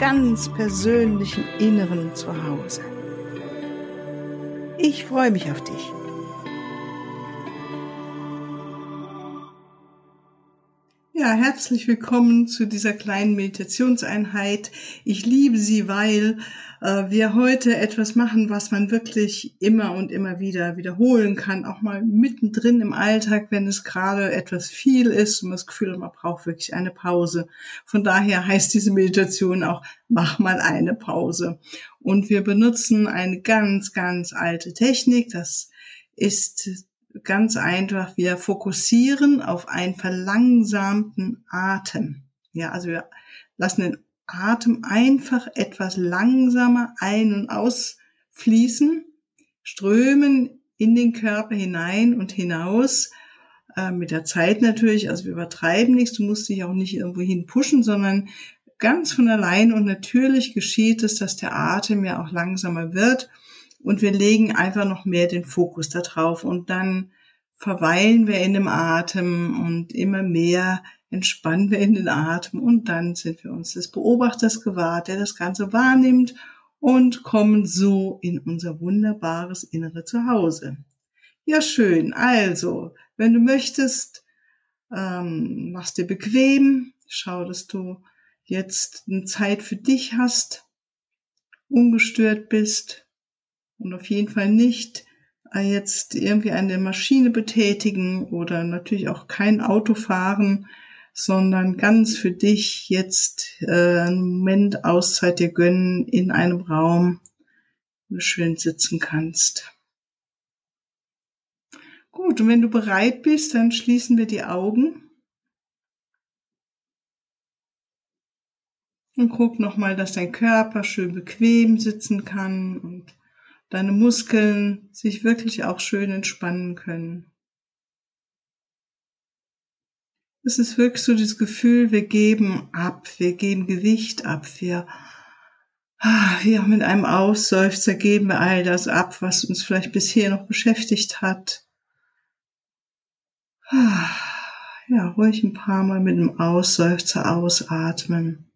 ganz persönlichen Inneren zu Hause. Ich freue mich auf dich. Ja, herzlich willkommen zu dieser kleinen Meditationseinheit. Ich liebe sie, weil wir heute etwas machen, was man wirklich immer und immer wieder wiederholen kann, auch mal mittendrin im Alltag, wenn es gerade etwas viel ist und das Gefühl hat, man braucht wirklich eine Pause. Von daher heißt diese Meditation auch, mach mal eine Pause. Und wir benutzen eine ganz, ganz alte Technik. Das ist ganz einfach, wir fokussieren auf einen verlangsamten Atem. Ja, also wir lassen den Atem einfach etwas langsamer ein- und ausfließen, strömen in den Körper hinein und hinaus. Äh, mit der Zeit natürlich, also wir übertreiben nichts, du musst dich auch nicht irgendwo hin pushen, sondern ganz von allein. Und natürlich geschieht es, dass der Atem ja auch langsamer wird. Und wir legen einfach noch mehr den Fokus darauf und dann verweilen wir in dem Atem und immer mehr entspannen wir in den Atem und dann sind wir uns des Beobachters gewahrt, der das Ganze wahrnimmt und kommen so in unser wunderbares innere Zuhause. Ja, schön. Also, wenn du möchtest, ähm, machst dir bequem, schau, dass du jetzt eine Zeit für dich hast, ungestört bist und auf jeden Fall nicht äh, jetzt irgendwie eine Maschine betätigen oder natürlich auch kein Auto fahren, sondern ganz für dich jetzt äh, einen Moment Auszeit dir gönnen in einem Raum, wo du schön sitzen kannst. Gut, und wenn du bereit bist, dann schließen wir die Augen und guck nochmal, dass dein Körper schön bequem sitzen kann und deine Muskeln sich wirklich auch schön entspannen können. Es ist wirklich so das Gefühl, wir geben ab, wir geben Gewicht ab, wir, ah, wir mit einem Ausseufzer geben wir all das ab, was uns vielleicht bisher noch beschäftigt hat. Ah, ja, ruhig ein paar Mal mit einem Ausseufzer ausatmen.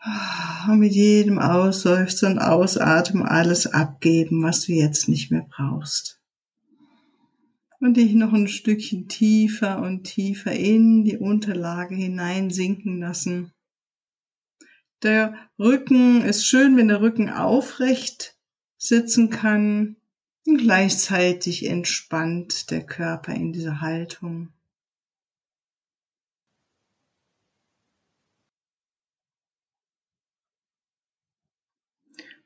Ah, und mit jedem Ausseufzer und Ausatmen alles abgeben, was du jetzt nicht mehr brauchst und dich noch ein Stückchen tiefer und tiefer in die Unterlage hineinsinken lassen. Der Rücken ist schön, wenn der Rücken aufrecht sitzen kann und gleichzeitig entspannt der Körper in dieser Haltung.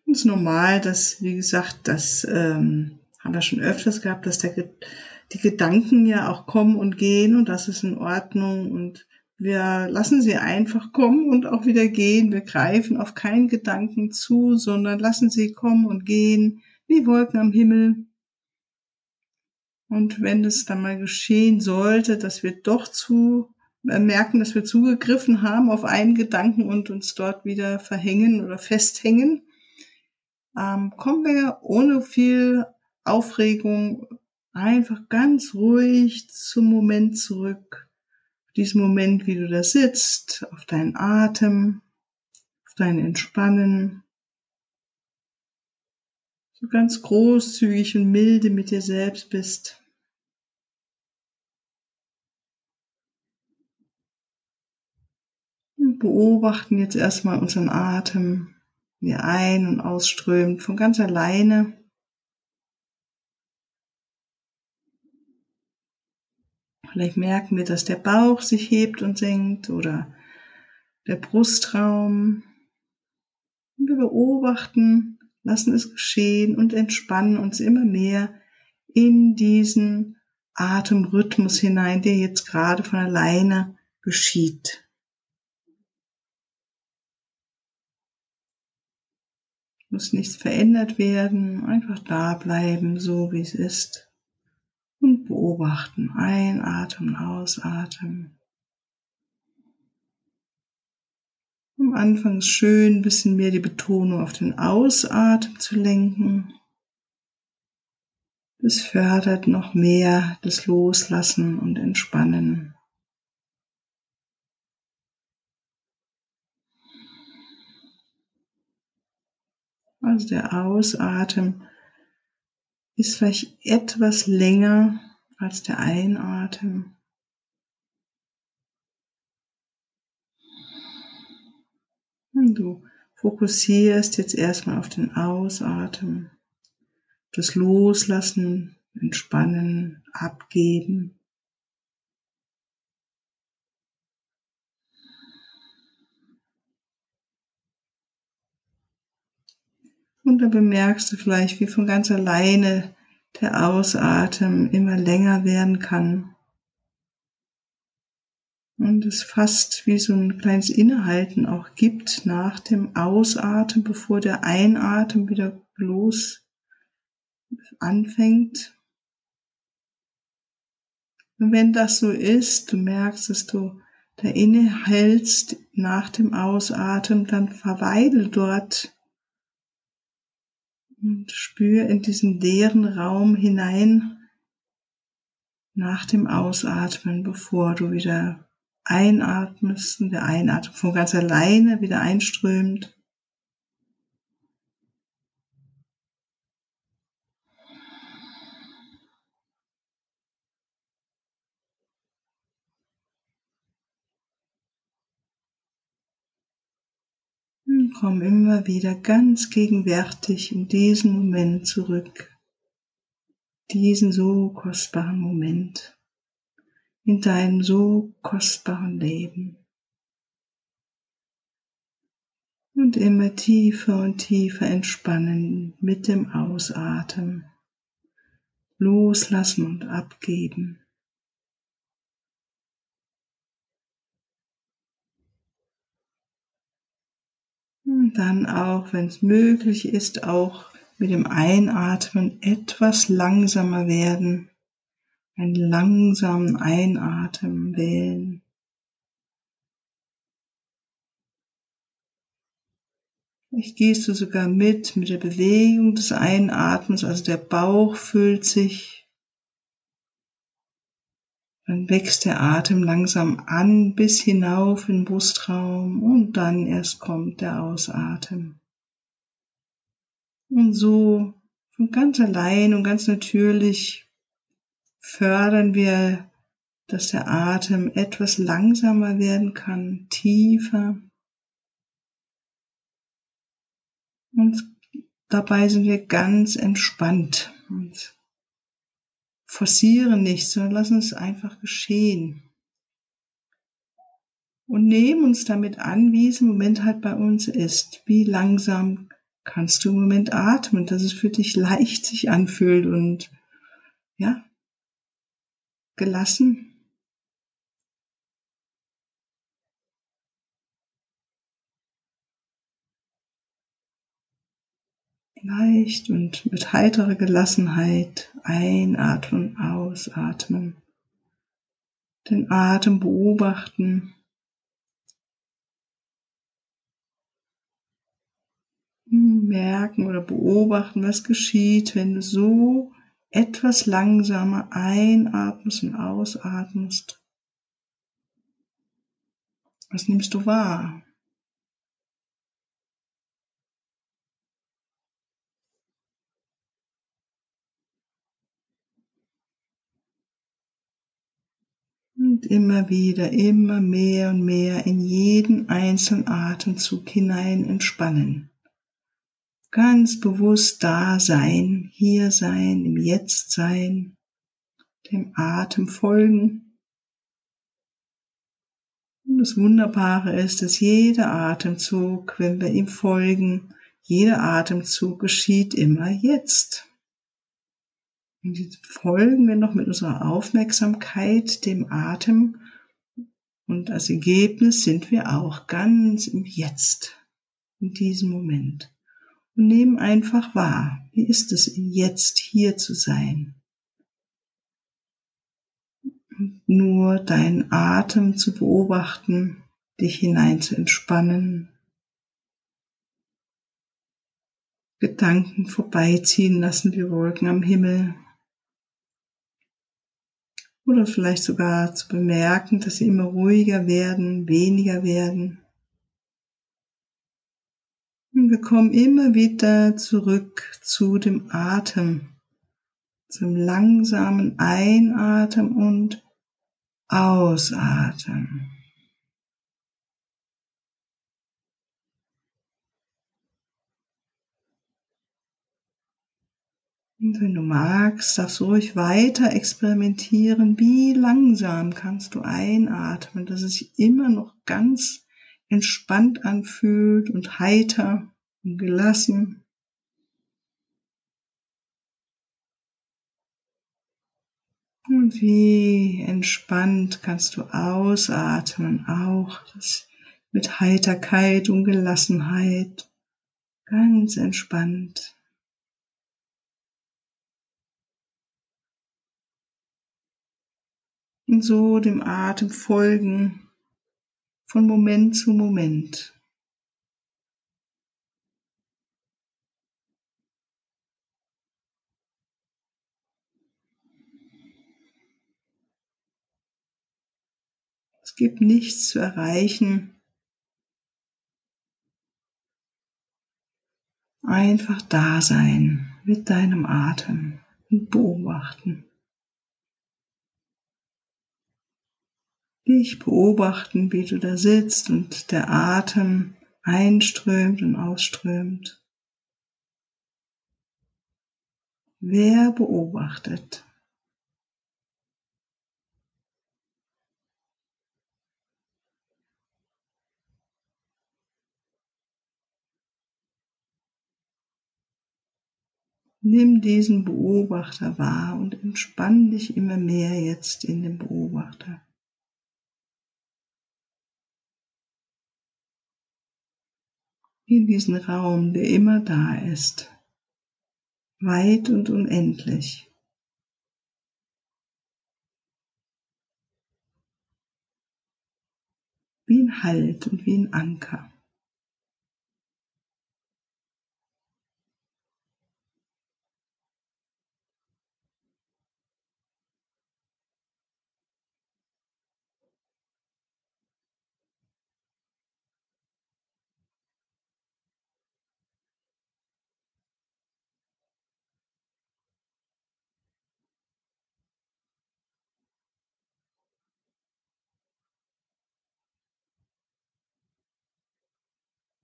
Und es ist normal, dass, wie gesagt, das ähm, haben wir schon öfters gehabt, dass der die Gedanken ja auch kommen und gehen und das ist in Ordnung und wir lassen sie einfach kommen und auch wieder gehen. Wir greifen auf keinen Gedanken zu, sondern lassen sie kommen und gehen wie Wolken am Himmel. Und wenn es dann mal geschehen sollte, dass wir doch zu äh, merken, dass wir zugegriffen haben auf einen Gedanken und uns dort wieder verhängen oder festhängen, ähm, kommen wir ohne viel Aufregung einfach ganz ruhig zum Moment zurück. Diesen Moment, wie du da sitzt, auf deinen Atem, auf dein Entspannen. So ganz großzügig und milde mit dir selbst bist. Und beobachten jetzt erstmal unseren Atem, wie er ein- und ausströmt von ganz alleine. Vielleicht merken wir, dass der Bauch sich hebt und senkt oder der Brustraum. Und wir beobachten, lassen es geschehen und entspannen uns immer mehr in diesen Atemrhythmus hinein, der jetzt gerade von alleine geschieht. muss nichts verändert werden, einfach da bleiben, so wie es ist. Beobachten, einatmen, ausatmen. Am Anfang ist schön, ein bisschen mehr die Betonung auf den Ausatmen zu lenken. Das fördert noch mehr das Loslassen und Entspannen. Also der Ausatmen ist vielleicht etwas länger als der Einatmen. Und du fokussierst jetzt erstmal auf den Ausatmen, das Loslassen, Entspannen, Abgeben. Und da bemerkst du vielleicht, wie von ganz alleine der Ausatmen immer länger werden kann. Und es fast wie so ein kleines Innehalten auch gibt nach dem Ausatmen, bevor der Einatmen wieder los anfängt. Und wenn das so ist, du merkst, dass du da innehältst nach dem Ausatmen, dann verweile dort und spür in diesen leeren Raum hinein nach dem Ausatmen, bevor du wieder einatmest und der Einatmen von ganz alleine wieder einströmt. Komm immer wieder ganz gegenwärtig in diesen Moment zurück. Diesen so kostbaren Moment in deinem so kostbaren Leben. Und immer tiefer und tiefer entspannen mit dem Ausatmen. Loslassen und abgeben. Dann auch, wenn es möglich ist, auch mit dem Einatmen etwas langsamer werden. Einen langsamen Einatmen wählen. Vielleicht gehst du sogar mit, mit der Bewegung des Einatmens, also der Bauch füllt sich. Dann wächst der Atem langsam an bis hinauf in den Brustraum und dann erst kommt der Ausatmen. Und so von ganz allein und ganz natürlich fördern wir, dass der Atem etwas langsamer werden kann, tiefer. Und dabei sind wir ganz entspannt und forcieren nichts, sondern lassen es einfach geschehen. Und nehmen uns damit an, wie es im Moment halt bei uns ist. Wie langsam kannst du im Moment atmen, dass es für dich leicht sich anfühlt und ja, gelassen. Leicht und mit heiterer Gelassenheit einatmen, ausatmen. Den Atem beobachten. Merken oder beobachten, was geschieht, wenn du so etwas langsamer einatmest und ausatmest. Was nimmst du wahr? Und immer wieder, immer mehr und mehr in jeden einzelnen Atemzug hinein entspannen ganz bewusst da sein, hier sein, im Jetzt sein, dem Atem folgen. Und das Wunderbare ist, dass jeder Atemzug, wenn wir ihm folgen, jeder Atemzug geschieht immer jetzt. Und jetzt folgen wir noch mit unserer Aufmerksamkeit dem Atem und als Ergebnis sind wir auch ganz im Jetzt, in diesem Moment. Und nimm einfach wahr, wie ist es jetzt hier zu sein? nur deinen Atem zu beobachten, dich hinein zu entspannen, Gedanken vorbeiziehen lassen wie Wolken am Himmel. Oder vielleicht sogar zu bemerken, dass sie immer ruhiger werden, weniger werden. Und wir kommen immer wieder zurück zu dem Atem, zum langsamen Einatmen und Ausatmen. Und wenn du magst, darfst du ruhig weiter experimentieren. Wie langsam kannst du einatmen, dass es sich immer noch ganz entspannt anfühlt und heiter und gelassen. Und wie entspannt kannst du ausatmen, auch mit Heiterkeit und Gelassenheit, ganz entspannt. Und so dem Atem folgen von Moment zu Moment. Es gibt nichts zu erreichen. Einfach da sein mit deinem Atem und beobachten. Dich beobachten, wie du da sitzt und der Atem einströmt und ausströmt. Wer beobachtet? Nimm diesen Beobachter wahr und entspann dich immer mehr jetzt in den Beobachter. In diesen Raum, der immer da ist, weit und unendlich. Wie ein Halt und wie ein Anker.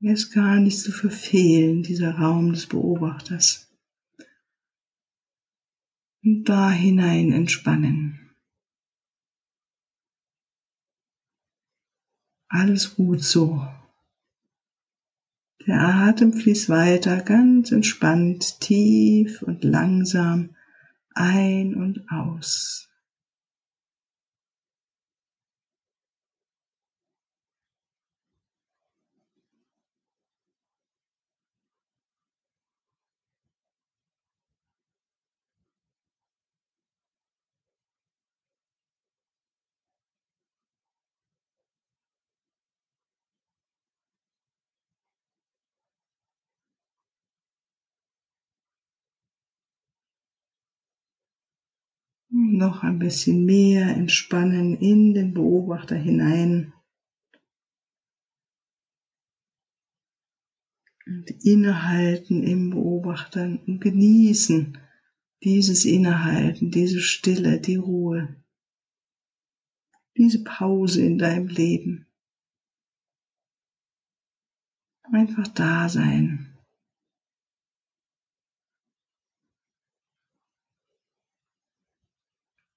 Er ist gar nicht zu verfehlen, dieser Raum des Beobachters. Und da hinein entspannen. Alles gut so. Der Atem fließt weiter ganz entspannt, tief und langsam ein und aus. Noch ein bisschen mehr entspannen in den Beobachter hinein. Und innehalten im Beobachter und genießen dieses Innehalten, diese Stille, die Ruhe, diese Pause in deinem Leben. Einfach da sein.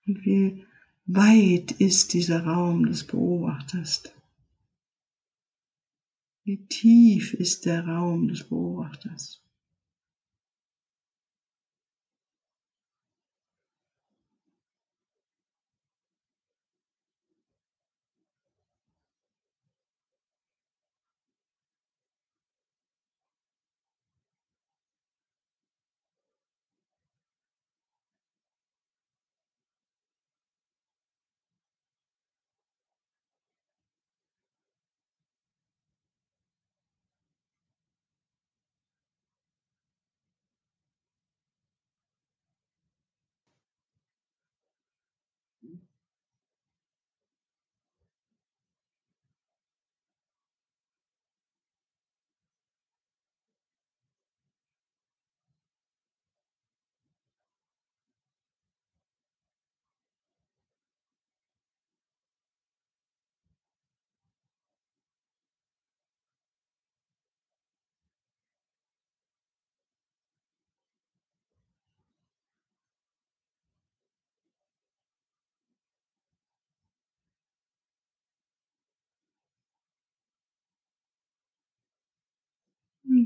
Und wie weit ist dieser Raum des Beobachters? Wie tief ist der Raum des Beobachters?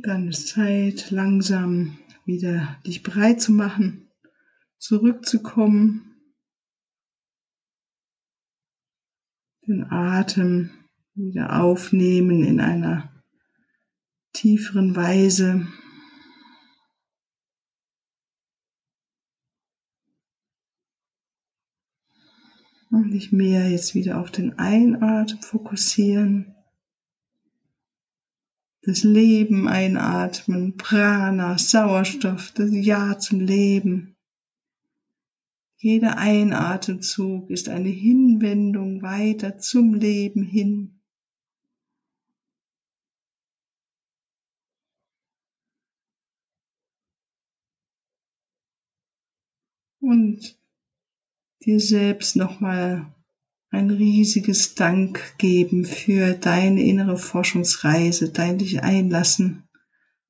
Dann ist Zeit, langsam wieder dich bereit zu machen, zurückzukommen, den Atem wieder aufnehmen in einer tieferen Weise. Und dich mehr jetzt wieder auf den Einatmen fokussieren das Leben einatmen, Prana, Sauerstoff, das Ja zum Leben. Jeder Einatemzug ist eine Hinwendung weiter zum Leben hin. Und dir selbst nochmal ein riesiges Dank geben für deine innere Forschungsreise, dein dich einlassen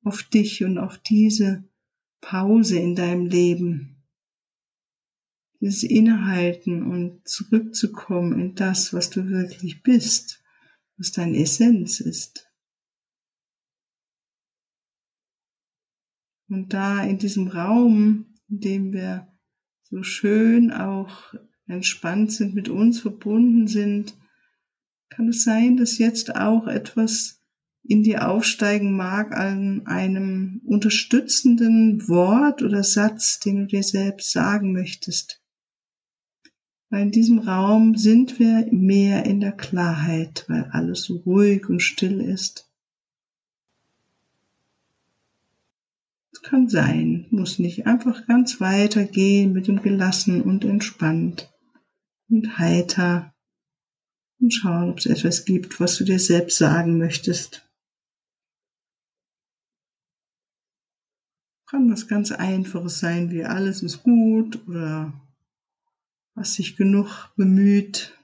auf dich und auf diese Pause in deinem Leben. Dieses Innehalten und zurückzukommen in das, was du wirklich bist, was deine Essenz ist. Und da in diesem Raum, in dem wir so schön auch entspannt sind, mit uns verbunden sind, kann es sein, dass jetzt auch etwas in dir aufsteigen mag an einem unterstützenden Wort oder Satz, den du dir selbst sagen möchtest. Weil in diesem Raum sind wir mehr in der Klarheit, weil alles so ruhig und still ist. Es kann sein, muss nicht einfach ganz weitergehen mit dem gelassen und entspannt und heiter und schauen, ob es etwas gibt, was du dir selbst sagen möchtest. Kann was ganz Einfaches sein, wie alles ist gut oder was sich genug bemüht.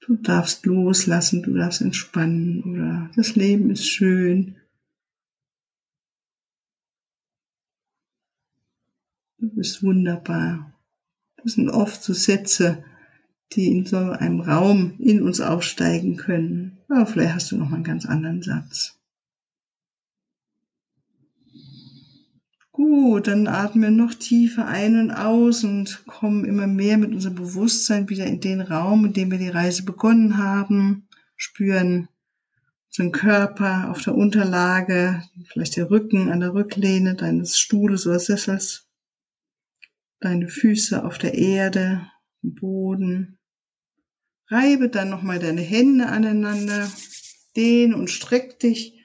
Du darfst loslassen, du darfst entspannen oder das Leben ist schön. Du bist wunderbar. Das sind oft so Sätze, die in so einem Raum in uns aufsteigen können. Aber vielleicht hast du noch mal einen ganz anderen Satz. Gut, dann atmen wir noch tiefer ein und aus und kommen immer mehr mit unserem Bewusstsein wieder in den Raum, in dem wir die Reise begonnen haben, spüren unseren Körper auf der Unterlage, vielleicht der Rücken an der Rücklehne deines Stuhles oder Sessels deine Füße auf der Erde, im Boden. Reibe dann nochmal deine Hände aneinander, dehn und streck dich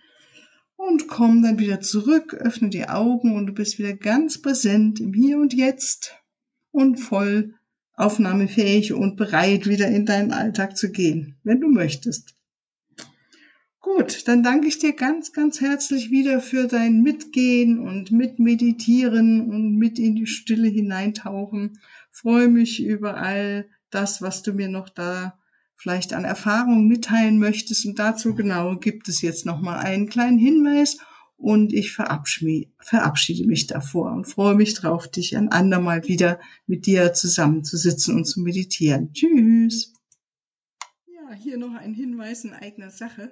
und komm dann wieder zurück, öffne die Augen und du bist wieder ganz präsent im Hier und Jetzt und voll aufnahmefähig und bereit, wieder in deinen Alltag zu gehen, wenn du möchtest. Gut, dann danke ich dir ganz, ganz herzlich wieder für dein Mitgehen und Mitmeditieren und mit in die Stille hineintauchen. Freue mich über all das, was du mir noch da vielleicht an Erfahrungen mitteilen möchtest. Und dazu genau gibt es jetzt nochmal einen kleinen Hinweis und ich verabschiede mich davor und freue mich drauf, dich ein andermal wieder mit dir zusammenzusitzen und zu meditieren. Tschüss. Ja, hier noch ein Hinweis in eigener Sache.